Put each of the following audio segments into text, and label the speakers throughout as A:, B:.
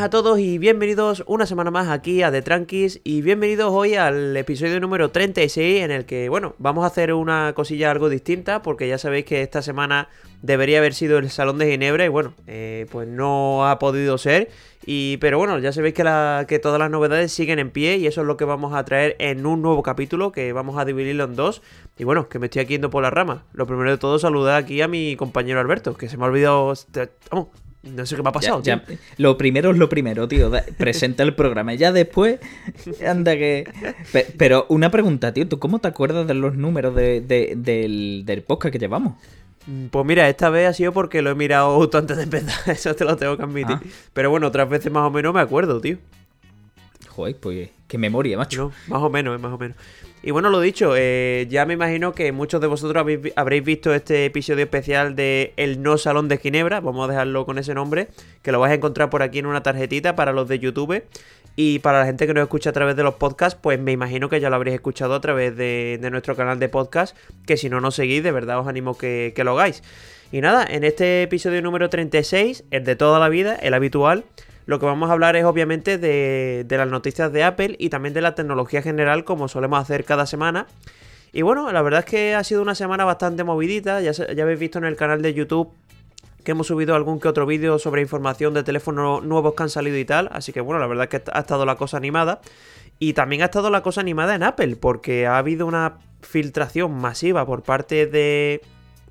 A: A todos y bienvenidos una semana más aquí a The Tranquis y bienvenidos hoy al episodio número 36 en el que, bueno, vamos a hacer una cosilla algo distinta porque ya sabéis que esta semana debería haber sido el Salón de Ginebra y bueno, eh, pues no ha podido ser y pero bueno, ya sabéis que, que todas las novedades siguen en pie y eso es lo que vamos a traer en un nuevo capítulo que vamos a dividirlo en dos y bueno, que me estoy aquí yendo por la rama. Lo primero de todo saludar aquí a mi compañero Alberto, que se me ha olvidado... no sé qué me ha pasado.
B: lo primero es lo primero, tío. presenta el programa. Ya después, anda que. Pero una pregunta, tío. ¿Tú cómo te acuerdas de los números de, del, del podcast que llevamos?
A: Mm, pues mira, esta vez ha sido porque lo he mirado justo antes de empezar. Eso te lo tengo que admitir. Ah. Pero bueno, otras veces más o menos me acuerdo, tío.
B: Joder, pues qué memoria, macho.
A: más o menos, más o menos. Y bueno, lo dicho, eh, ya me imagino que muchos de vosotros habréis visto este episodio especial de El No Salón de Ginebra, vamos a dejarlo con ese nombre, que lo vais a encontrar por aquí en una tarjetita para los de YouTube. Y para la gente que nos escucha a través de los podcasts, pues me imagino que ya lo habréis escuchado a través de, nuestro canal de podcast, que si no nos seguís, de verdad os animo que, que lo hagáis. Y nada, en este episodio número 36, el de toda la vida, el habitual, lo que vamos a hablar es obviamente de, las noticias de Apple y también de la tecnología general como solemos hacer cada semana. Y bueno, la verdad es que ha sido una semana bastante movidita, ya, ya habéis visto en el canal de YouTube que hemos subido algún que otro vídeo sobre información de teléfonos nuevos que han salido y tal, así que bueno, la verdad es que ha estado la cosa animada. Y también ha estado la cosa animada en Apple, porque ha habido una filtración masiva por parte de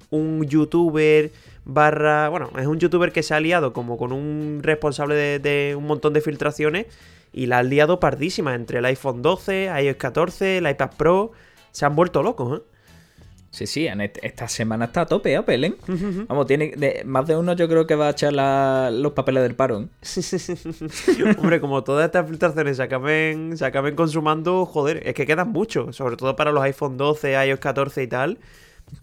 A: un youtuber barra, bueno, es un youtuber que se ha liado como con un responsable de, un montón de filtraciones y la ha liado pardísima entre el iPhone 12, iOS 14, el iPad Pro, se han vuelto locos, ¿eh?
B: Sí, sí, en esta semana está a tope Apple, ¿eh? Vamos, tiene más de uno yo creo que va a echar los papeles del paro.
A: ¿eh? Hombre, como todas estas filtraciones se acaben, se acaben consumando, joder, es que quedan muchos, sobre todo para los iPhone 12, iOS 14 y tal.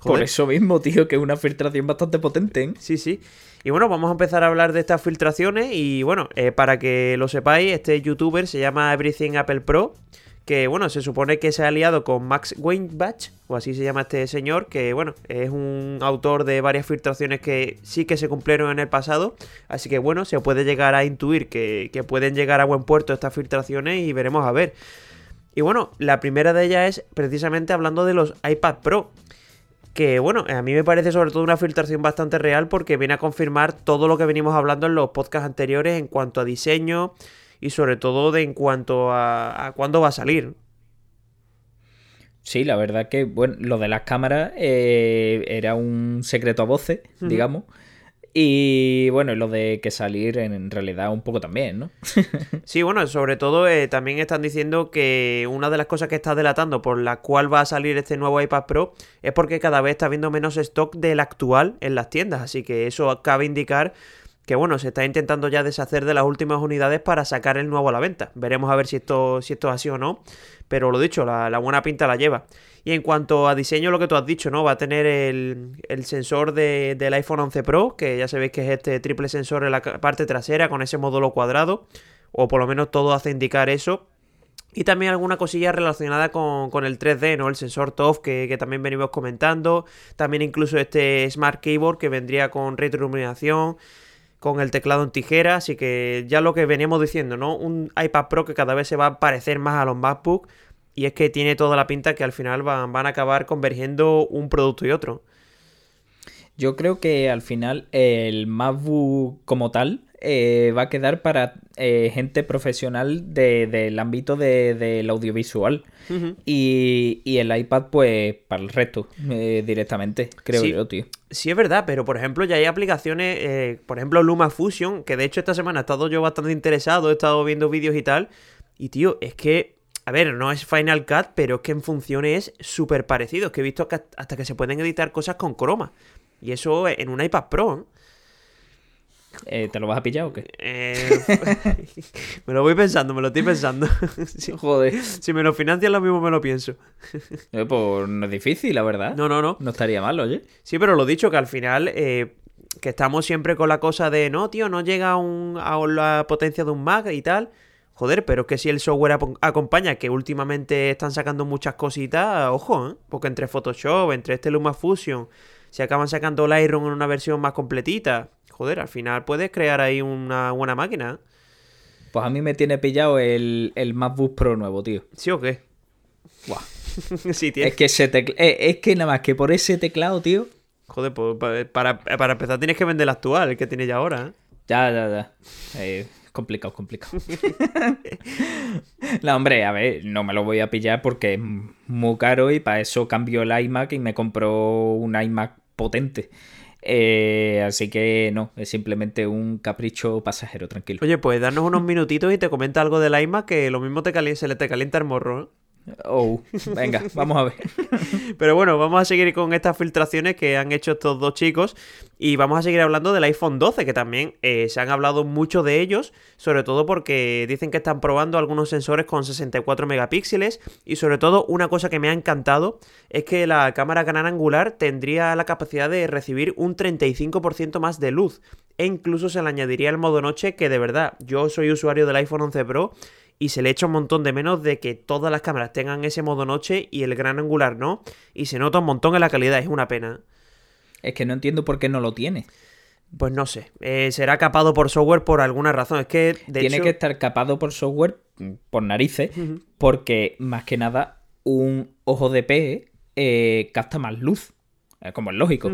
B: Por eso mismo, tío, que es una filtración bastante potente. ¿eh?
A: Sí, sí. Y bueno, vamos a empezar a hablar de estas filtraciones. Y bueno, eh, para que lo sepáis, este youtuber se llama Everything Apple Pro. Que bueno, se supone que se ha aliado con Max Weinbach, o así se llama este señor, que bueno, es un autor de varias filtraciones que sí que se cumplieron en el pasado. Así que bueno, se puede llegar a intuir que, que pueden llegar a buen puerto estas filtraciones y veremos a ver. Y bueno, la primera de ellas es precisamente hablando de los iPad Pro que bueno, a mí me parece sobre todo una filtración bastante real porque viene a confirmar todo lo que venimos hablando en los podcasts anteriores en cuanto a diseño y sobre todo de en cuanto a, cuándo va a salir.
B: Sí, la verdad que, bueno, lo de las cámaras eh, era un secreto a voces, digamos. Y bueno, lo de que salir en realidad un poco también, ¿no?
A: sí, bueno, sobre todo eh, también están diciendo que una de las cosas que está delatando por la cual va a salir este nuevo iPad Pro es porque cada vez está habiendo menos stock del actual en las tiendas. Así que eso cabe indicar que bueno, se está intentando ya deshacer de las últimas unidades para sacar el nuevo a la venta. Veremos a ver si esto, si esto es así o no. Pero lo dicho, la, buena pinta la lleva. Y en cuanto a diseño, lo que tú has dicho, ¿no? Va a tener el, sensor del iPhone 11 Pro, que ya sabéis que es este triple sensor en la parte trasera con ese módulo cuadrado. O por lo menos todo hace indicar eso. Y también alguna cosilla relacionada con, el 3D, ¿no? El sensor TOF que, que, también venimos comentando. También incluso este Smart Keyboard que vendría con retroiluminación con el teclado en tijera, así que ya lo que veníamos diciendo, ¿no? Un iPad Pro que cada vez se va a parecer más a los MacBook y es que tiene toda la pinta que al final van, van a acabar convergiendo un producto y otro.
B: Yo creo que al final el MacBook como tal eh, va a quedar para eh, gente profesional del ámbito del audiovisual. y, el iPad, pues, para el resto, eh, directamente, creo yo, tío.
A: Sí, es verdad, pero por ejemplo, ya hay aplicaciones, por ejemplo, LumaFusion, que de hecho esta semana he estado yo bastante interesado, he estado viendo vídeos y tal. Y tío, es que a ver, no es Final Cut, pero es que en funciones es súper parecido. Es que he visto que hasta que se pueden editar cosas con croma. Y eso en un iPad Pro.
B: Eh, ¿Te lo vas a pillar o qué? Eh,
A: me lo voy pensando, me lo estoy pensando.
B: Joder.
A: Si me lo financian lo mismo me lo pienso.
B: Eh, pues no es difícil, la verdad.
A: No, no, no.
B: No estaría mal, oye.
A: Sí, pero lo dicho, que al final que estamos siempre con la cosa de no, tío, no llega a, un, a la potencia de un Mac y tal. Joder, pero es que si el software acompaña, que últimamente están sacando muchas cositas, ojo, ¿eh? Porque entre Photoshop, entre este LumaFusion, se acaban sacando Lightroom en una versión más completita joder, al final puedes crear ahí una buena máquina.
B: Pues a mí me tiene pillado el, el MacBook Pro nuevo, tío.
A: ¿Sí o qué?
B: Buah.
A: sí, tiene.
B: Es que, ese tecl- eh, es que nada más que por ese teclado, tío.
A: Joder, pues pa- para, para empezar tienes que vender el actual, el que tiene ya ahora. ¿eh?
B: Ya, ya, ya. Eh, complicado, complicado. no, hombre, a ver, no me lo voy a pillar porque es muy caro y para eso cambio el iMac y me compro un iMac potente. Eh, así que no, es simplemente un capricho pasajero, tranquilo.
A: Oye, pues danos unos minutitos y te comenta algo del iMac que lo mismo te cali- se le te calienta el morro. ¿eh?
B: Oh, venga, vamos a ver.
A: Pero bueno, vamos a seguir con estas filtraciones que han hecho estos dos chicos y vamos a seguir hablando del iPhone 12, que también eh, se han hablado mucho de ellos, sobre todo porque dicen que están probando algunos sensores con 64 megapíxeles y sobre todo una cosa que me ha encantado es que la cámara gran angular tendría la capacidad de recibir un 35% más de luz e incluso se le añadiría el modo noche que de verdad yo soy usuario del iPhone 11 Pro y se le echa un montón de menos de que todas las cámaras tengan ese modo noche y el gran angular no. Y se nota un montón en la calidad, es una pena.
B: Es que no entiendo por qué no lo tiene.
A: Pues no sé, eh, será capado por software por alguna razón. Es que, de
B: tiene
A: hecho,
B: que estar capado por software, mm, por narices, porque más que nada un ojo de pez eh, capta más luz, como es lógico.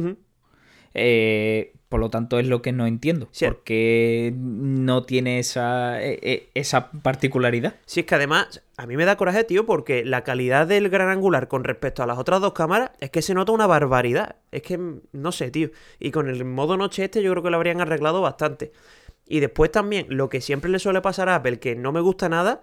B: Eh, por lo tanto, es lo que no entiendo.
A: Sí.
B: Porque no tiene esa, eh, eh, esa particularidad.
A: Si es que además, a mí me da coraje, tío, porque la calidad del gran angular con respecto a las otras dos cámaras es que se nota una barbaridad. Es que, mm, no sé, tío. Y con el modo noche este yo creo que lo habrían arreglado bastante. Y después también, lo que siempre le suele pasar a Apple, que no me gusta nada,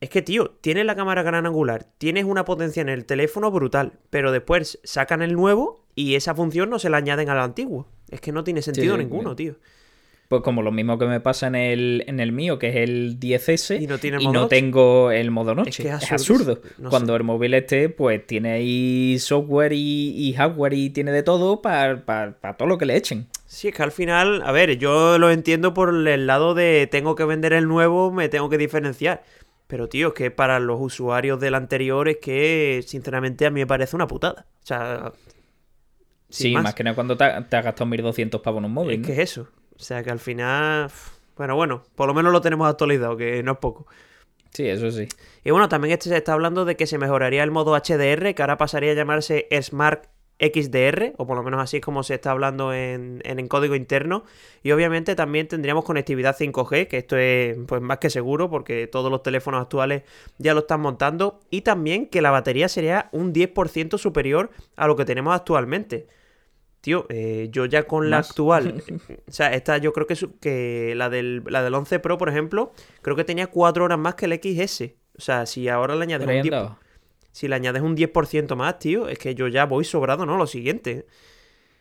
A: es que, tío, tienes la cámara gran angular, tienes una potencia en el teléfono brutal, pero después sacan el nuevo y esa función no se la añaden al antiguo. Es que no tiene sentido
B: sí,
A: ninguno, tío.
B: Pues como lo mismo que me pasa en el, en el mío, que es el 10S,
A: Y no tiene
B: y
A: modo
B: no
A: noche.
B: tengo el modo noche.
A: que
B: es
A: es
B: absurdo.
A: No
B: Cuando
A: sé.
B: el móvil este, pues tiene ahí software y, y hardware y tiene de todo para todo lo que le echen.
A: Sí, es que al final, a ver, yo lo entiendo por el lado de tengo que vender el nuevo, me tengo que diferenciar. Pero, tío, es que para los usuarios del anterior es que, sinceramente, a mí me parece una putada. O sea,
B: Sí, más. que nada cuando te, ha- te has gastado 1200 pavos en un móvil.
A: es
B: ¿no?
A: que es eso. O sea, que al final, bueno, bueno, por lo menos lo tenemos actualizado, que no es poco.
B: Sí, eso sí.
A: Y bueno, también este se está hablando de que se mejoraría el modo HDR, que ahora pasaría a llamarse Smart XDR, o por lo menos así es como se está hablando en, en, en código interno. Y obviamente también tendríamos conectividad 5G, que esto es pues más que seguro, porque todos los teléfonos actuales ya lo están montando. Y también que la batería sería un 10% superior a lo que tenemos actualmente. Tío, eh, yo ya con la
B: ¿Más?
A: actual, o sea, esta yo creo que, su- que la, del, la del 11 Pro, por ejemplo, creo que tenía 4 horas más que el XS. O sea, si ahora le añades si le añades un 10% más, tío, es que yo ya voy sobrado, ¿no? Lo siguiente.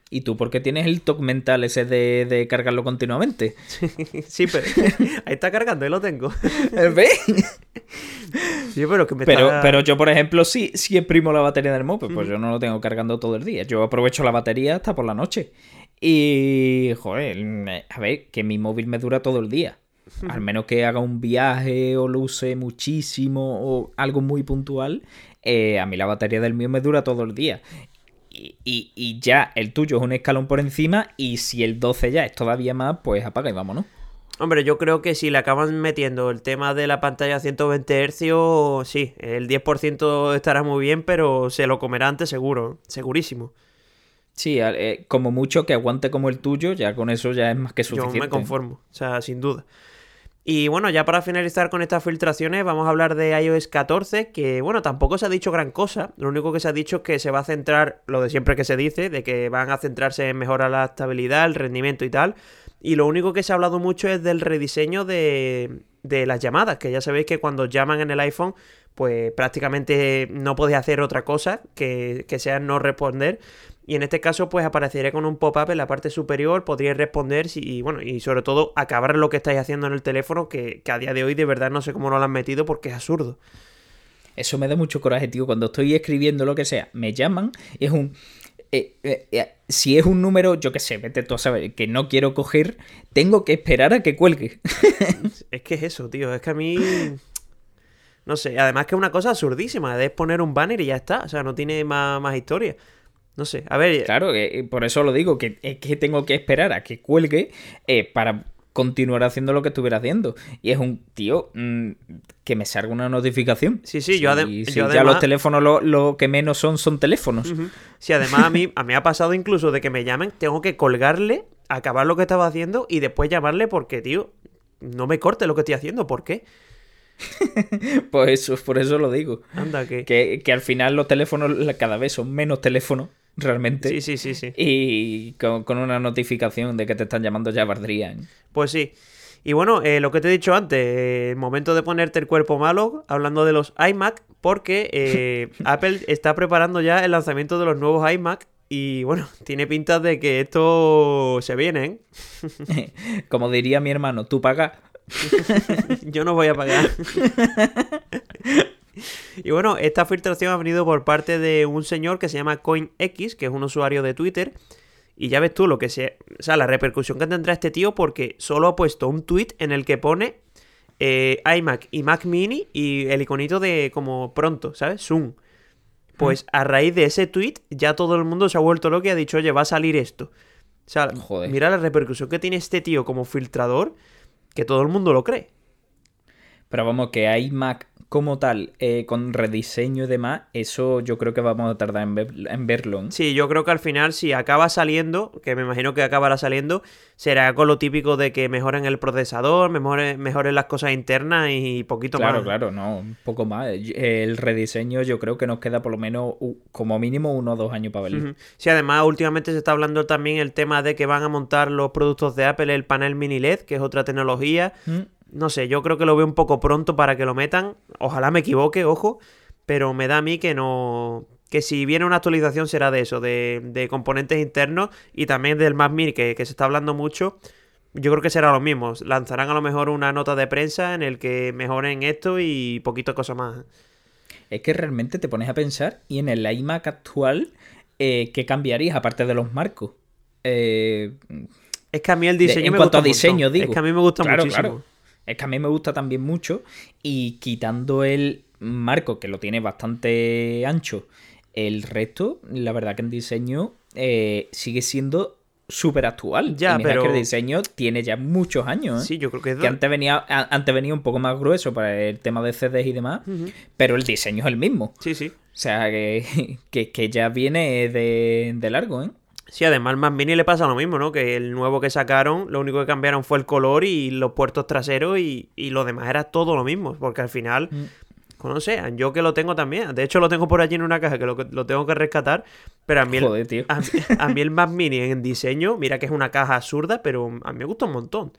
B: ¿Y tú por qué tienes el toque mental ese de, de cargarlo continuamente?
A: sí, pero ahí está cargando, ahí lo tengo.
B: ¿Ves?
A: Sí, pero que me
B: Pero,
A: está...
B: pero yo, por ejemplo, sí, sí exprimo la batería del móvil, pues yo no lo tengo cargando todo el día. Yo aprovecho la batería hasta por la noche. Y, joder, a ver, que mi móvil me dura todo el día. Al menos que haga un viaje o lo use muchísimo o algo muy puntual, eh, a mí la batería del mío me dura todo el día. Y, y- y ya el tuyo es un escalón por encima y si el 12 ya es todavía más, pues apaga y vámonos.
A: Hombre, yo creo que si le acaban metiendo el tema de la pantalla a 120 Hz, sí, el 10% estará muy bien, pero se lo comerá antes seguro, segurísimo.
B: Sí, eh, como mucho que aguante como el tuyo, ya con eso ya es más que
A: Yo
B: suficiente.
A: me conformo, o sea, sin duda. Y bueno, ya para finalizar con estas filtraciones, vamos a hablar de iOS 14, que bueno, tampoco se ha dicho gran cosa. Lo único que se ha dicho es que se va a centrar, lo de siempre que se dice, de que van a centrarse en mejorar la estabilidad, el rendimiento y tal. Y lo único que se ha hablado mucho es del rediseño de, de las llamadas, que ya sabéis que cuando llaman en el iPhone, pues prácticamente no podéis hacer otra cosa que, que sea no responder. Y en este caso, pues aparecería con un pop-up en la parte superior, podríais responder si- y bueno, y sobre todo acabar lo que estáis haciendo en el teléfono, que, que a día de hoy de verdad no sé cómo no lo han metido porque es absurdo.
B: Eso me da mucho coraje, tío. Cuando estoy escribiendo lo que sea, me llaman y es un... eh, eh, eh, si es un número, yo qué sé, vete tú a saber, que no quiero coger, tengo que esperar a que cuelgue.
A: Es que es eso, tío, es que a mí... No sé, además que es una cosa absurdísima, es poner un banner y ya está, o sea, no tiene más, más historia. No sé, a ver,
B: claro, eh, por eso lo digo, que es que tengo que esperar a que cuelgue eh, para continuar haciendo lo que estuviera haciendo. Y es un tío mm, que me salga una notificación.
A: Sí, sí, yo, adem- yo
B: si ya
A: además-
B: los teléfonos lo, lo que menos son son teléfonos.
A: Ujú. Sí, además a mí, a mí me ha pasado incluso de que me llamen, tengo que colgarle, acabar lo que estaba haciendo y después llamarle porque, tío, no me corte lo que estoy haciendo. ¿Por qué?
B: Pues eso, por eso lo digo.
A: Anda, que...
B: Que, que al final los teléfonos cada vez son menos teléfonos, realmente.
A: Sí, sí, sí, sí.
B: Y con, con una notificación de que te están llamando ya valdría. ¿eh?
A: Pues sí. Y bueno, eh, lo que te he dicho antes, eh, momento de ponerte el cuerpo malo, hablando de los iMac, porque eh, Apple está preparando ya el lanzamiento de los nuevos iMac y bueno, tiene pinta de que esto se viene, ¿eh?
B: Como diría mi hermano, tú pagas.
A: Yo no voy a pagar. Y bueno, esta filtración ha venido por parte de un señor que se llama CoinX, que es un usuario de Twitter. Y ya ves tú lo que se. O sea, la repercusión que tendrá este tío porque solo ha puesto un tweet en el que pone eh, iMac y Mac Mini y el iconito de como pronto, ¿sabes? Zoom. Pues a raíz de ese tweet, ya todo el mundo se ha vuelto loco y ha dicho, oye, va a salir esto. O sea,
B: Joder.
A: mira la repercusión que tiene este tío como filtrador, que todo el mundo lo cree.
B: Pero vamos, que hay Mac como tal, eh, con rediseño y demás, eso yo creo que vamos a tardar en, ver- en verlo. ¿eh?
A: Sí, yo creo que al final, si acaba saliendo, que me imagino que acabará saliendo, será con lo típico de que mejoren el procesador, mejoren, mejoren las cosas internas y poquito
B: Claro,
A: más.
B: claro, no, un poco más. El rediseño yo creo que nos queda por lo menos como mínimo uno o dos años para verlo.
A: Ujú. Sí, además, últimamente se está hablando también el tema de que van a montar los productos de Apple, el panel mini LED, que es otra tecnología.
B: Mm.
A: No sé, yo creo que lo veo un poco pronto para que lo metan. Ojalá me equivoque, ojo. Pero me da a mí que no. Que si viene una actualización será de eso, de, de componentes internos y también del Mac Mini, que, que se está hablando mucho. Yo creo que será lo mismo. Lanzarán a lo mejor una nota de prensa en el que mejoren esto y poquito cosa más.
B: Es que realmente te pones a pensar y en el iMac actual, eh, ¿qué cambiarías aparte de los marcos? Eh,
A: Es que a mí el diseño
B: en
A: me
B: cuanto
A: gusta
B: a diseño, digo.
A: Es que a mí me gusta
B: Claro,
A: muchísimo.
B: claro. Es que a mí me gusta también mucho y quitando el marco, que lo tiene bastante ancho, el resto, la verdad que en diseño eh, sigue siendo súper actual.
A: Ya,
B: Y mira
A: pero-
B: que el diseño tiene ya muchos años. ¿eh?
A: Sí, yo creo que es
B: Que antes venía, antes venía un poco más grueso para el tema de CDs y demás, pero el diseño es el mismo.
A: Sí, sí.
B: O sea, que, que, que ya viene de, de largo, ¿eh?
A: Sí, además al Mac Mini le pasa lo mismo, ¿no? Que el nuevo que sacaron, lo único que cambiaron fue el color y los puertos traseros y, y lo demás era todo lo mismo. Porque al final,
B: Mm.
A: pues no sé, yo que lo tengo también. De hecho, lo tengo por allí en una caja que lo, lo tengo que rescatar. Pero a mí, el,
B: Joder, tío.
A: a, mí- a mí el Mac Mini en diseño, mira que es una caja absurda, pero a mí me gusta un montón.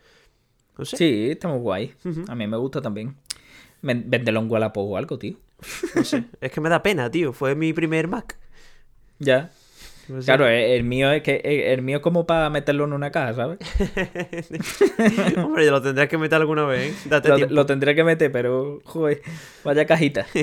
A: No sé,
B: Sí, está muy guay. A mí me gusta también. Véndelo en Wallapop o algo, tío.
A: no sé. Es que me da pena, tío. Fue mi primer Mac.
B: Ya.
A: Sé.
B: Claro, eh, el mío es que eh, el mío es como para meterlo en una caja, ¿sabes?
A: Hombre, lo tendrás que meter alguna vez, ¿eh? Date
B: Lo, lo tendré que meter, pero joder, vaya cajita.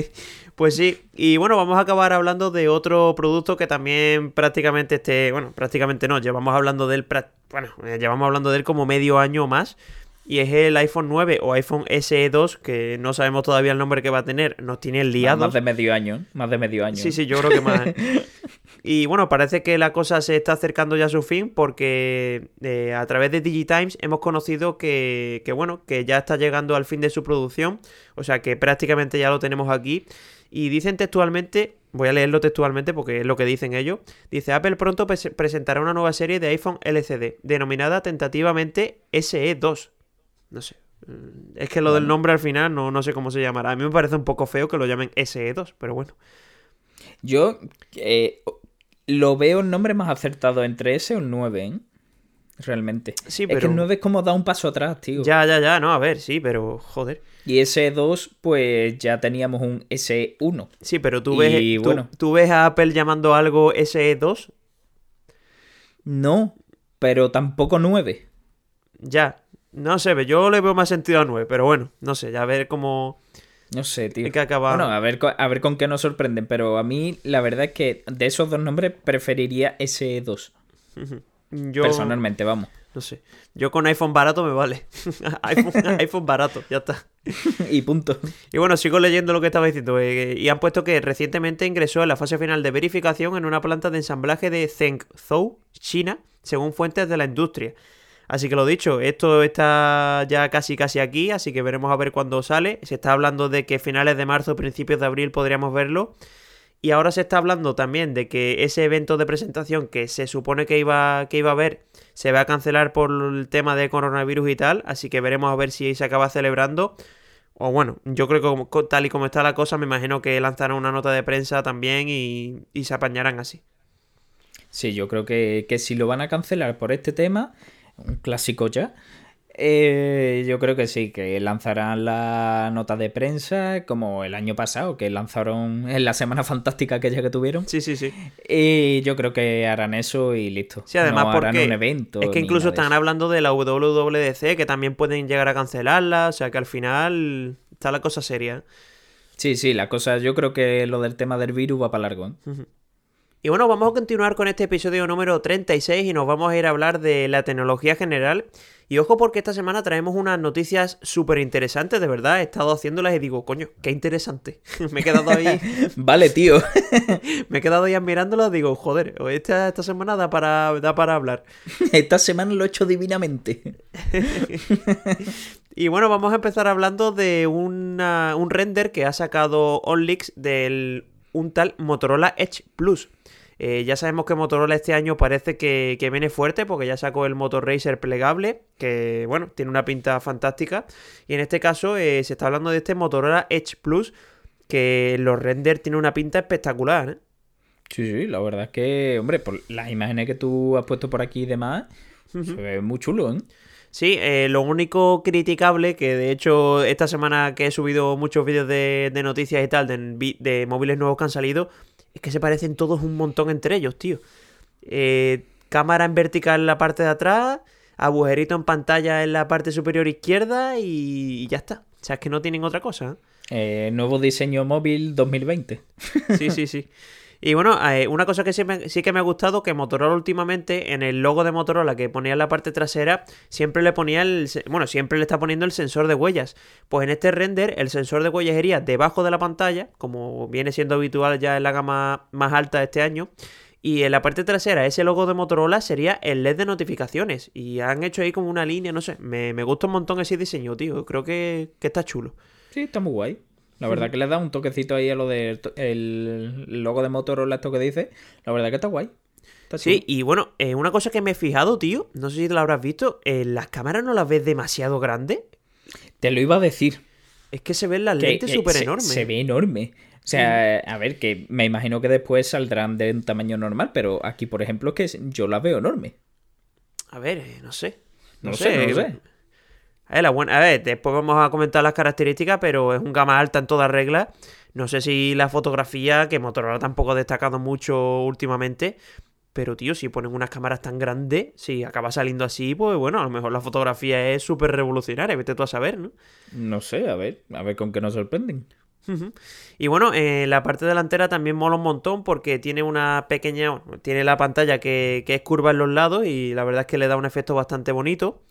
A: Pues sí, y bueno, vamos a acabar hablando de otro producto que también prácticamente este, bueno, prácticamente no, llevamos hablando de él, bueno, eh, llevamos hablando de él como medio año más, y es el iPhone 9 o iPhone SE 2, que no sabemos todavía el nombre que va a tener, nos tiene liados.
B: más de medio año, más de medio año.
A: Sí, sí, yo creo que más. ¿eh? Y bueno, parece que la cosa se está acercando ya a su fin porque eh, a través de Digitimes hemos conocido que, que, bueno, que ya está llegando al fin de su producción. O sea que prácticamente ya lo tenemos aquí. Y dicen textualmente, voy a leerlo textualmente porque es lo que dicen ellos. Dice, Apple pronto pres- presentará una nueva serie de iPhone LCD, denominada tentativamente SE2. No sé. Mm, Es que lo del nombre al final no, no sé cómo se llamará. A mí me parece un poco feo que lo llamen SE2, pero bueno.
B: Yo eh, lo veo el nombre más acertado entre ese o el 9, ¿eh? Realmente.
A: Sí,
B: Es que
A: pero-
B: el 9 es como da un paso atrás, tío.
A: Ya, ya, ya, no, a ver, sí, pero joder.
B: Y ese 2, pues ya teníamos un S1.
A: Sí, pero tú ves,
B: Y
A: tú,
B: bueno.
A: tú ves a Apple llamando algo SE2,
B: No, pero tampoco 9.
A: ya. No sé, yo le veo más sentido a 9, pero bueno, no sé, ya a ver cómo...
B: No sé, tío.
A: Hay que acabar.
B: Bueno, a ver, a ver con qué nos sorprenden, pero a mí la verdad es que de esos dos nombres preferiría S2.
A: Yo...
B: Personalmente, vamos.
A: No sé. Yo con iPhone barato me vale. iPhone, iPhone barato, ya está.
B: y punto.
A: Y bueno, sigo leyendo lo que estaba diciendo. eh, y han puesto que recientemente ingresó en la fase final de verificación en una planta de ensamblaje de Zhengzhou, China, según fuentes de la industria. Así que lo dicho, esto está ya casi casi aquí, así que veremos a ver cuándo sale. Se está hablando de que finales de marzo, principios de abril podríamos verlo. Y ahora se está hablando también de que ese evento de presentación que se supone que iba, que iba a haber se va a cancelar por el tema de coronavirus y tal, así que veremos a ver si se acaba celebrando. O bueno, yo creo que tal y como está la cosa, me imagino que lanzarán una nota de prensa también y, y se apañarán así.
B: Sí, yo creo que, que si lo van a cancelar por este tema, un clásico ya, eh, yo creo que sí, que lanzarán la nota de prensa como el año pasado, que lanzaron en la semana fantástica aquella que tuvieron.
A: Sí, sí, sí.
B: Y yo creo que harán eso y listo.
A: Sí, además porque un evento. Es que incluso están hablando de la WWDC, que también pueden llegar a cancelarla, o sea que al final está la cosa seria.
B: Sí, sí, la cosa, yo creo que lo del tema del virus va para largo. ¿eh?
A: Y bueno, vamos a continuar con este episodio número 36 y nos vamos a ir a hablar de la tecnología general. Y ojo porque esta semana traemos unas noticias súper interesantes, de verdad. He estado haciéndolas y digo, coño, qué interesante. me he quedado ahí.
B: vale, tío.
A: me he quedado ahí admirándolas, digo, joder, esta, esta semana da para, da para hablar.
B: esta semana lo he hecho divinamente.
A: Y bueno, vamos a empezar hablando de un render que ha sacado OnLeaks del un tal Motorola Edge Plus. Eh, ya sabemos que Motorola este año parece que, viene fuerte porque ya sacó el Motor Racer plegable, que bueno, tiene una pinta fantástica. Y en este caso eh, se está hablando de este Motorola Edge Plus, que los renders tiene una pinta espectacular. ¿eh?
B: Sí, sí, la verdad es que, hombre, por las imágenes que tú has puesto por aquí y demás, se ve muy chulo, ¿eh?
A: Sí, lo único criticable, que de hecho esta semana que he subido muchos vídeos de, noticias y tal, de, de, móviles nuevos que han salido, es que se parecen todos un montón entre ellos, tío. Eh, cámara en vertical en la parte de atrás, agujerito en pantalla en la parte superior izquierda y, ya está. O sea, es que no tienen otra cosa.
B: ¿eh? nuevo diseño móvil 2020.
A: Sí, sí, sí. Y bueno, eh, una cosa que sí, sí, que me ha gustado, que Motorola últimamente, en el logo de Motorola que ponía en la parte trasera, siempre le ponía el... Bueno, siempre le está poniendo el sensor de huellas. Pues en este render, el sensor de huellas iría debajo de la pantalla, como viene siendo habitual ya en la gama más alta de este año. Y en la parte trasera, ese logo de Motorola sería el LED de notificaciones. Y han hecho ahí como una línea, no sé. Me, gusta un montón ese diseño, tío. Creo que, que está chulo.
B: Sí, está muy guay. La verdad que le da un toquecito ahí a lo del logo de Motorola, esto que dice. La verdad que está guay.
A: sí, y bueno, eh, una cosa que me he fijado, tío, no sé si te lo habrás visto, eh, las cámaras no las ves demasiado grandes.
B: Te lo iba a decir.
A: Es que se ven las lentes súper enormes.
B: Se, ve enorme. O sea, a ver, que me imagino que después saldrán de un tamaño normal, pero aquí, por ejemplo, que yo la veo enorme.
A: A ver, eh, no sé. No, sé, no sé. A ver, después vamos a comentar las características, pero es un gama alta en toda regla. No sé si la fotografía, que Motorola tampoco ha destacado mucho últimamente, pero tío, si ponen unas cámaras tan grandes, si acaba saliendo así, pues bueno, a lo mejor la fotografía es súper revolucionaria, vete tú a saber, ¿no?
B: No sé, a ver, a ver con qué nos sorprenden.
A: Y bueno, eh, la parte delantera también mola un montón porque tiene una pequeña. Tiene la pantalla que, que, es curva en los lados y la verdad es que le da un efecto bastante bonito.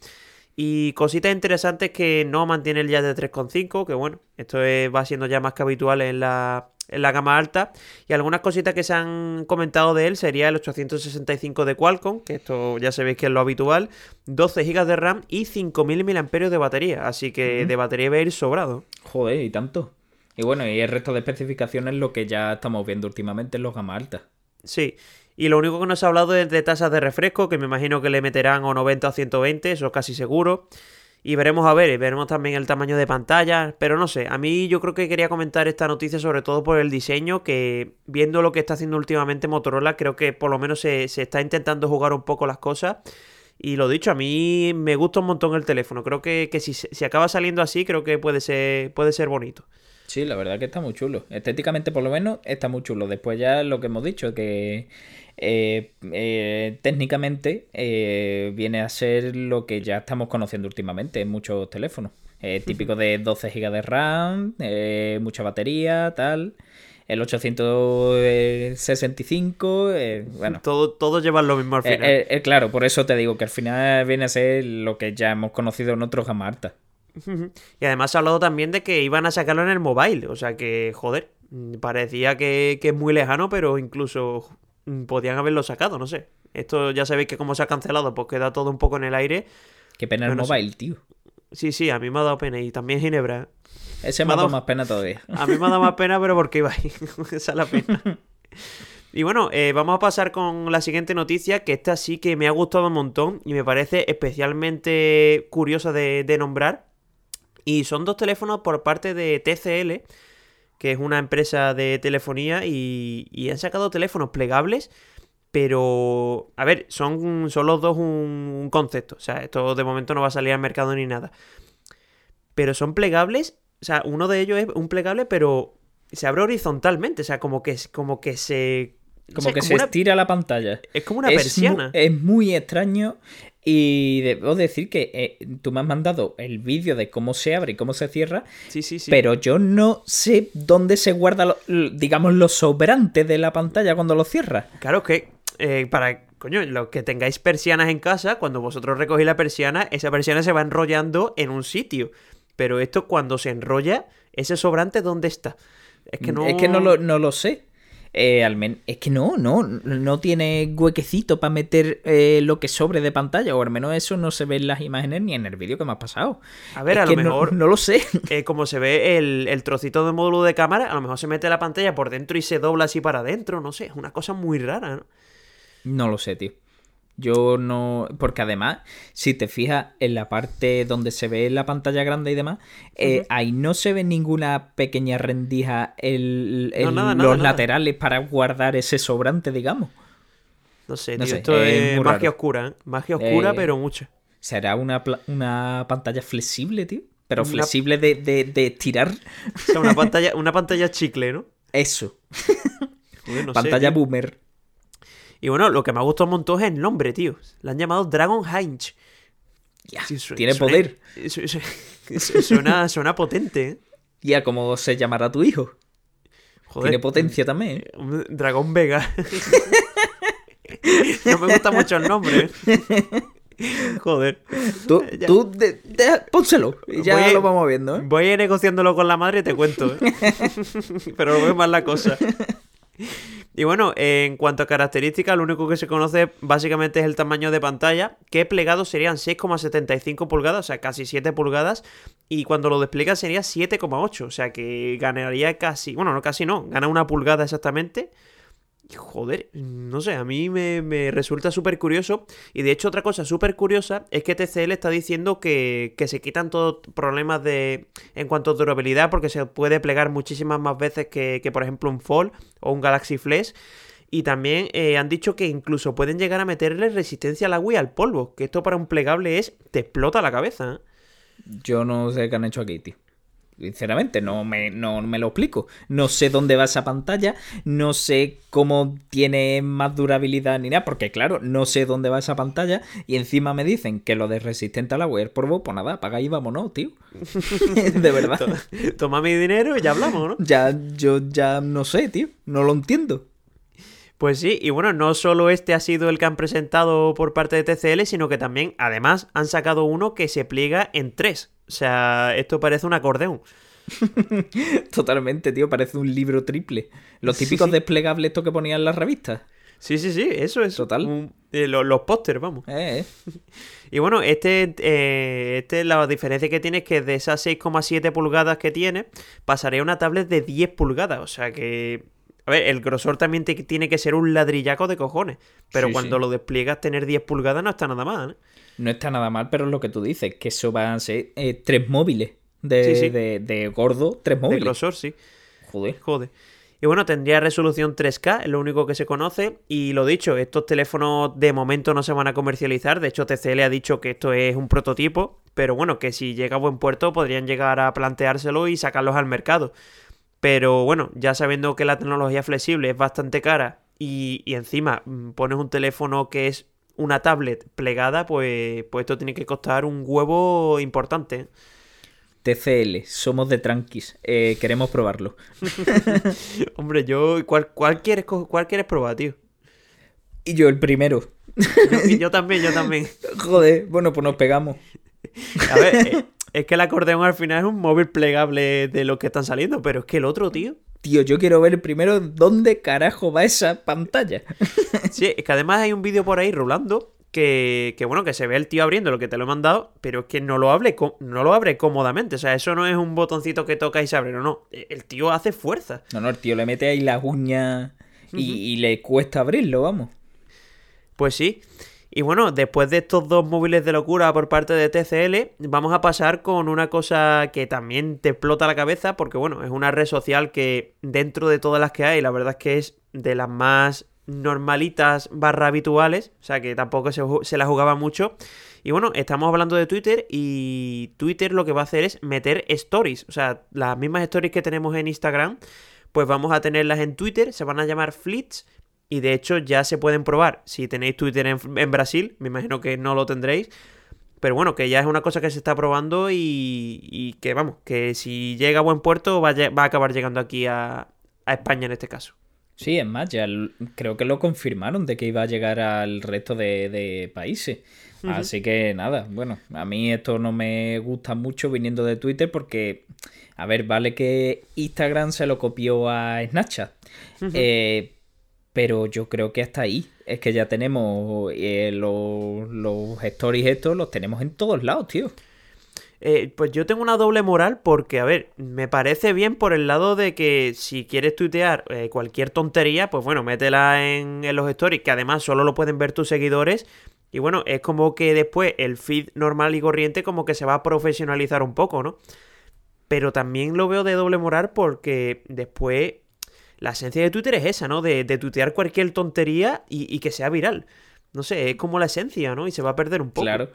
A: Y cositas interesantes que no mantiene el jazz de 3.5, que bueno, esto va siendo ya más que habitual en la, en la gama alta. Y algunas cositas que se han comentado de él sería el 865 de Qualcomm, que esto ya sabéis que es lo habitual, 12 GB de RAM y 5000 mAh de batería. Así que de batería va a ir sobrado.
B: Joder, y tanto. Y bueno, y el resto de especificaciones lo que ya estamos viendo últimamente en los gama alta.
A: Sí, y lo único que nos ha hablado es de tasas de refresco, que me imagino que le meterán o 90 o 120, eso es casi seguro. Y veremos a ver, veremos también el tamaño de pantalla, pero no sé, a mí yo creo que quería comentar esta noticia sobre todo por el diseño, que viendo lo que está haciendo últimamente Motorola, creo que por lo menos se, está intentando jugar un poco las cosas. Y lo dicho, a mí me gusta un montón el teléfono, creo que, si, si acaba saliendo así, creo que puede ser, puede ser bonito.
B: Sí, la verdad que está muy chulo. Estéticamente, por lo menos, está muy chulo. Después ya lo que hemos dicho, que eh, eh, técnicamente eh, viene a ser lo que ya estamos conociendo últimamente en muchos teléfonos. típico de 12 GB de RAM, mucha batería, tal. El 865, bueno.
A: Todo, todo lleva lo mismo al final.
B: claro, por eso te digo que al final viene a ser lo que ya hemos conocido en otros gama
A: Y además se ha hablado también de que iban a sacarlo en el mobile. O sea que, joder, parecía que, que es muy lejano, pero incluso podían haberlo sacado, no sé. Esto ya sabéis que como se ha cancelado, pues queda todo un poco en el aire.
B: Qué pena el
A: sé.
B: mobile, tío.
A: Sí, sí, a mí me ha dado pena. Y también Ginebra.
B: Ese
A: Me
B: me
A: ha
B: dado- más pena todavía.
A: A mí me ha dado más pena, pero porque iba ahí. Esa es la pena. Y bueno, eh, vamos a pasar con la siguiente noticia, que esta sí que me ha gustado un montón y me parece especialmente curiosa de, de nombrar. Y son dos teléfonos por parte de TCL, que es una empresa de telefonía, y, y han sacado teléfonos plegables. Pero, a ver, son, son los dos un, un concepto. O sea, esto de momento no va a salir al mercado ni nada. Pero son plegables. O sea, uno de ellos es un plegable, pero se abre horizontalmente. O sea, como que, como que se.
B: Como que se
A: una,
B: estira la pantalla.
A: es como una
B: es
A: persiana.
B: mu- es muy extraño y debo decir que eh, tú me has mandado el vídeo de cómo se abre y cómo se cierra,
A: Sí, sí, sí.
B: pero yo no sé dónde se guarda, lo- digamos, los sobrantes de la pantalla cuando lo cierras.
A: Claro que, eh, para, coño, los que tengáis persianas en casa, cuando vosotros recogéis la persiana, esa persiana se va enrollando en un sitio. Pero esto cuando se enrolla, ese sobrante, ¿dónde está? Es que no...
B: Es que no lo, no lo sé. Eh, al men- es que no, no, no tiene huequecito para meter eh, lo que sobre de pantalla, o al menos eso no se ve en las imágenes ni en el vídeo que me ha pasado.
A: A ver,
B: Es
A: a lo
B: no-
A: mejor-
B: No, lo sé.
A: eh, como se ve el, el trocito de módulo de cámara, a lo mejor se mete la pantalla por dentro y se dobla así para adentro, no sé, es una cosa muy rara, ¿no?
B: No lo sé, tío. Yo no. Porque además, si te fijas en la parte donde se ve la pantalla grande y demás, eh, ahí no se ve ninguna pequeña rendija en, en
A: No, nada,
B: los
A: nada, nada.
B: laterales para guardar ese sobrante, digamos.
A: No sé,
B: No
A: tío,
B: sé,
A: esto
B: es
A: magia
B: raro.
A: oscura, ¿eh? Magia oscura,
B: Eh,
A: pero mucho.
B: ¿Será una, una pantalla flexible, tío? Pero
A: Una-
B: flexible de, de, de estirar.
A: O sea, una pantalla, una pantalla chicle, ¿no?
B: Eso.
A: Joder, no sé,
B: pantalla boomer.
A: Y bueno, lo que me ha gustado un montón es el nombre, tío. La han llamado Dragon Hinge. Sí, su-
B: tiene poder.
A: su- su- su- Suena, suena potente, ¿eh?
B: Ya, como se llamará tu hijo.
A: Joder.
B: Tiene potencia también. ¿eh?
A: Dragón Vega. no me gusta mucho el nombre. ¿eh? Joder.
B: Tú,
A: Ya.
B: tú de- de- pónselo. Y ya
A: Voy
B: lo vamos viendo, ¿eh?
A: Voy a ir negociándolo con la madre y te cuento, ¿eh? Pero lo veo más la cosa. Y bueno, en cuanto a características, lo único que se conoce básicamente es el tamaño de pantalla, que plegado serían 6,75 pulgadas, o sea, casi 7 pulgadas, y cuando lo despliegas sería 7,8, o sea que ganaría casi, bueno, no casi no, gana una pulgada exactamente. Joder, no sé, a mí me, me resulta súper curioso. Y de hecho, otra cosa súper curiosa es que TCL está diciendo que, que se quitan todos problemas de en cuanto a durabilidad, porque se puede plegar muchísimas más veces que, que, por ejemplo, un Fold o un Galaxy Flash. Y también eh, han dicho que incluso pueden llegar a meterle resistencia al agua y al polvo. Que esto para un plegable es. te explota la cabeza. ¿eh?
B: Yo no sé qué han hecho aquí, tío. Sinceramente, no me, no me lo explico. No sé dónde va esa pantalla, no sé cómo tiene más durabilidad ni nada, porque claro, no sé dónde va esa pantalla y encima me dicen que lo de resistente al agua y el polvo, pues nada, apaga y vámonos, tío. de verdad.
A: Toma mi dinero y ya hablamos, ¿no?
B: Ya, yo ya no sé, tío. No lo entiendo.
A: Pues sí, y bueno, no solo este ha sido el que han presentado por parte de TCL, sino que también, además, han sacado uno que se pliega en tres. O sea, esto parece un acordeón.
B: Totalmente, tío. Parece un libro triple. Los típicos
A: sí.
B: desplegables estos que ponían las revistas.
A: Sí, sí, sí, eso es.
B: Total.
A: un- eh, lo- los pósters, vamos.
B: Eh, eh.
A: Y bueno, este, eh, este, la diferencia que tiene es que de esas 6,7 pulgadas que tiene, pasaría a una tablet de 10 pulgadas. O sea que. A ver, el grosor también te- tiene que ser un ladrillaco de cojones. Pero
B: Sí,
A: cuando
B: sí.
A: lo despliegas, tener 10 pulgadas no está nada mal. ¿eh?
B: No está nada mal, pero es lo que tú dices, que eso van a ser eh, tres móviles. De,
A: Sí,
B: de- de gordo, tres
A: De
B: móviles.
A: grosor, sí.
B: Joder.
A: Joder. Y bueno, tendría resolución 3K, es lo único que se conoce. Y lo dicho, estos teléfonos de momento no se van a comercializar. De hecho, TCL ha dicho que esto es un prototipo. Pero bueno, que si llega a buen puerto podrían llegar a planteárselo y sacarlos al mercado. Pero bueno, ya sabiendo que la tecnología flexible es bastante cara y, y encima mm, pones un teléfono que es una tablet plegada, pues, pues esto tiene que costar un huevo importante.
B: TCL, somos de tranquis. eh, queremos probarlo.
A: Hombre, yo. ¿Cuál, cuál, quieres, cuál quieres probar, tío?
B: Y yo el primero.
A: Yo, yo también, yo también.
B: Joder, bueno, pues nos pegamos.
A: A ver, eh, es que el acordeón al final es un móvil plegable de los que están saliendo, pero es que el otro, tío.
B: tío, yo quiero ver primero dónde carajo va esa pantalla.
A: sí, es que además hay un vídeo por ahí rulando que, que, bueno, que se ve el tío abriendo lo que te lo he mandado, pero es que no lo, abre, no lo abre cómodamente. O sea, eso no es un botoncito que toca y se abre, no, no. El tío hace fuerza.
B: No, no, el tío le mete ahí las uñas y, y le cuesta abrirlo, vamos.
A: Pues sí. Y bueno, después de estos dos móviles de locura por parte de TCL, vamos a pasar con una cosa que también te explota la cabeza, porque bueno, es una red social que dentro de todas las que hay, la verdad es que es de las más normalitas barra habituales, o sea que tampoco se, se la jugaba mucho. Y bueno, estamos hablando de Twitter y Twitter lo que va a hacer es meter stories, o sea, las mismas stories que tenemos en Instagram, pues vamos a tenerlas en Twitter, se van a llamar flits y de hecho ya se pueden probar si tenéis Twitter en, Brasil, me imagino que no lo tendréis. Pero bueno, que ya es una cosa que se está probando y, que vamos, que si llega a buen puerto va a, va a acabar llegando aquí a, España en este caso.
B: Sí, es más, ya creo que lo confirmaron de que iba a llegar al resto de, países. Así que nada, bueno, a mí esto no me gusta mucho viniendo de Twitter porque, a ver, vale que Instagram se lo copió a Snapchat. eh, pero yo creo que hasta ahí. Es que ya tenemos eh, los, los stories estos, los tenemos en todos lados, tío.
A: Eh, pues yo tengo una doble moral porque, a ver, me parece bien por el lado de que si quieres tuitear eh, cualquier tontería, pues bueno, métela en, en, los stories, que además solo lo pueden ver tus seguidores. Y bueno, es como que después el feed normal y corriente como que se va a profesionalizar un poco, ¿no? Pero también lo veo de doble moral porque después la esencia de Twitter es esa, ¿no? De, de tuitear cualquier tontería y, que sea viral. No sé, es como la esencia, ¿no? Y se va a perder un poco.
B: Claro,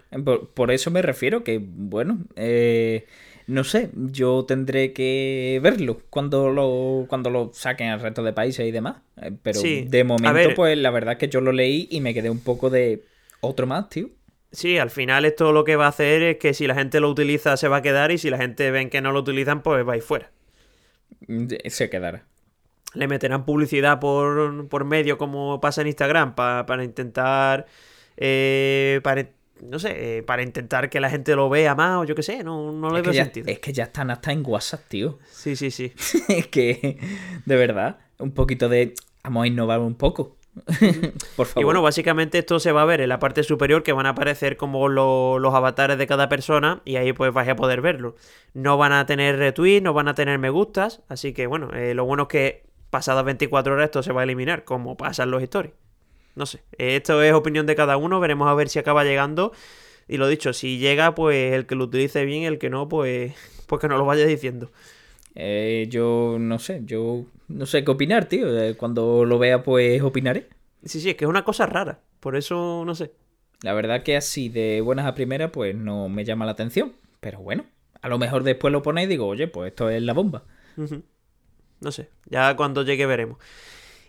B: por, eso me refiero que, bueno, eh, no sé, yo tendré que verlo cuando lo, cuando lo saquen al resto de países y demás. Eh, pero de momento, pues la verdad es que yo lo leí y me quedé un poco de otro más, tío.
A: Sí, al final esto lo que va a hacer es que si la gente lo utiliza se va a quedar y si la gente ven que no lo utilizan, pues va a ir fuera.
B: Se quedará
A: le meterán publicidad por, medio como pasa en Instagram para intentar eh, para no sé, eh, para intentar que la gente lo vea más o yo qué sé, no, no le veo sentido.
B: Es que ya están hasta en WhatsApp, tío.
A: Sí, sí, sí.
B: es que, de verdad, un poquito de... Vamos a innovar un poco. Por favor.
A: Y bueno, básicamente esto se va a ver en la parte superior que van a aparecer como los avatares de cada persona y ahí pues vais a poder verlo. No van a tener retweets, no van a tener me gustas, así que bueno, eh, lo bueno es que pasadas 24 horas esto se va a eliminar, como pasan los stories. No sé, esto es opinión de cada uno, veremos a ver si acaba llegando. Y lo dicho, si llega, pues el que lo utilice bien, el que no, pues, pues que no lo vaya diciendo.
B: Eh, yo no sé, yo no sé qué opinar, tío. Eh, cuando lo vea, pues opinaré.
A: Sí, sí, es que es una cosa rara, por eso no sé.
B: La verdad que así de buenas a primeras, pues no me llama la atención. Pero bueno, a lo mejor después lo pone y digo, oye, pues esto es la bomba.
A: No sé, ya cuando llegue veremos.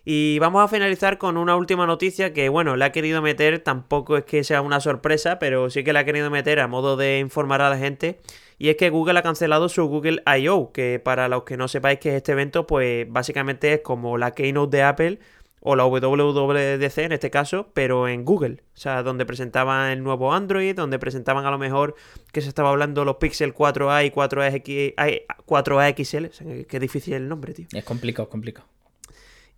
A: Y vamos a finalizar con una última noticia que, bueno, le ha querido meter, tampoco es que sea una sorpresa, pero sí que le ha querido meter a modo de informar a la gente. Y es que Google ha cancelado su Google I.O., que para los que no sepáis qué es este evento, pues básicamente es como la keynote de Apple, o la WWDC en este caso, pero en Google. O sea, donde presentaban el nuevo Android, donde presentaban a lo mejor que se estaba hablando los Pixel 4a y 4a, 4a XL. qué difícil el nombre, tío.
B: Es complicado, complicado.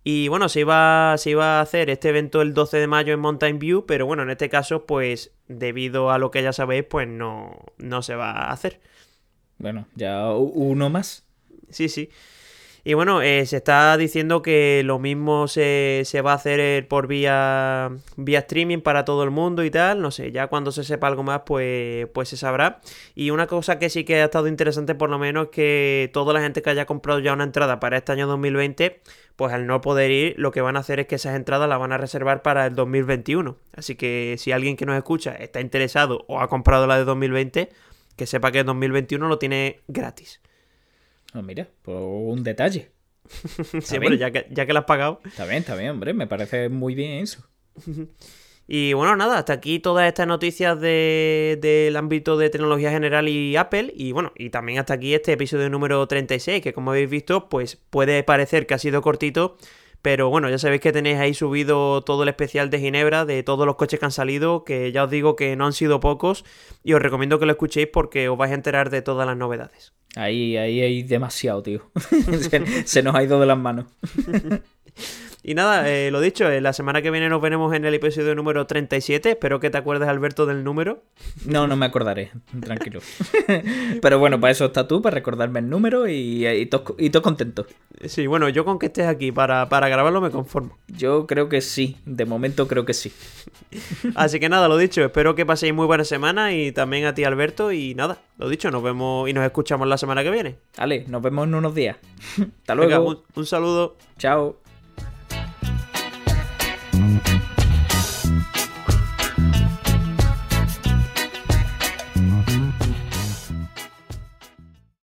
A: Y bueno, se iba, se iba a hacer este evento el 12 de mayo en Mountain View, pero bueno, en este caso, pues debido a lo que ya sabéis, pues no, no se va a hacer.
B: Bueno, ya uno más.
A: Sí, sí. Y bueno, eh, se está diciendo que lo mismo se, va a hacer por vía, vía streaming para todo el mundo y tal. No sé, ya cuando se sepa algo más, pues, pues se sabrá. Y una cosa que sí que ha estado interesante, por lo menos, es que toda la gente que haya comprado ya una entrada para este año 2020, pues al no poder ir, lo que van a hacer es que esas entradas las van a reservar para el 2021. Así que si alguien que nos escucha está interesado o ha comprado la de 2020, que sepa que el 2021 lo tiene gratis.
B: Ah, mira, por un detalle.
A: sí, bueno, ya que, ya que lo has pagado.
B: Está bien, está bien, hombre, me parece muy bien eso.
A: y bueno, nada, hasta aquí todas estas noticias del ámbito de tecnología general y Apple. Y bueno, y también hasta aquí este episodio número 36, que como habéis visto, pues puede parecer que ha sido cortito, Pero bueno, ya sabéis que tenéis ahí subido todo el especial de Ginebra, de todos los coches que han salido, que ya os digo que no han sido pocos, y os recomiendo que lo escuchéis porque os vais a enterar de todas las novedades.
B: Ahí, ahí hay demasiado, tío. se, se nos ha ido de las manos.
A: Y nada, eh, lo dicho, eh, la semana que viene nos veremos en el episodio número 37. Espero que te acuerdes, Alberto, del número.
B: No, no me acordaré, tranquilo. Pero bueno, para eso estás tú, para recordarme el número y, y todo y contento.
A: Sí, bueno, yo con que estés aquí para, para grabarlo me conformo.
B: Yo creo que sí, de momento creo que sí.
A: Así que nada, lo dicho, espero que paséis muy buena semana y también a ti, Alberto. Y nada, lo dicho, nos vemos y nos escuchamos la semana que viene.
B: Vale, nos vemos en unos días. Hasta luego.
A: Venga, un, un saludo.
B: Chao.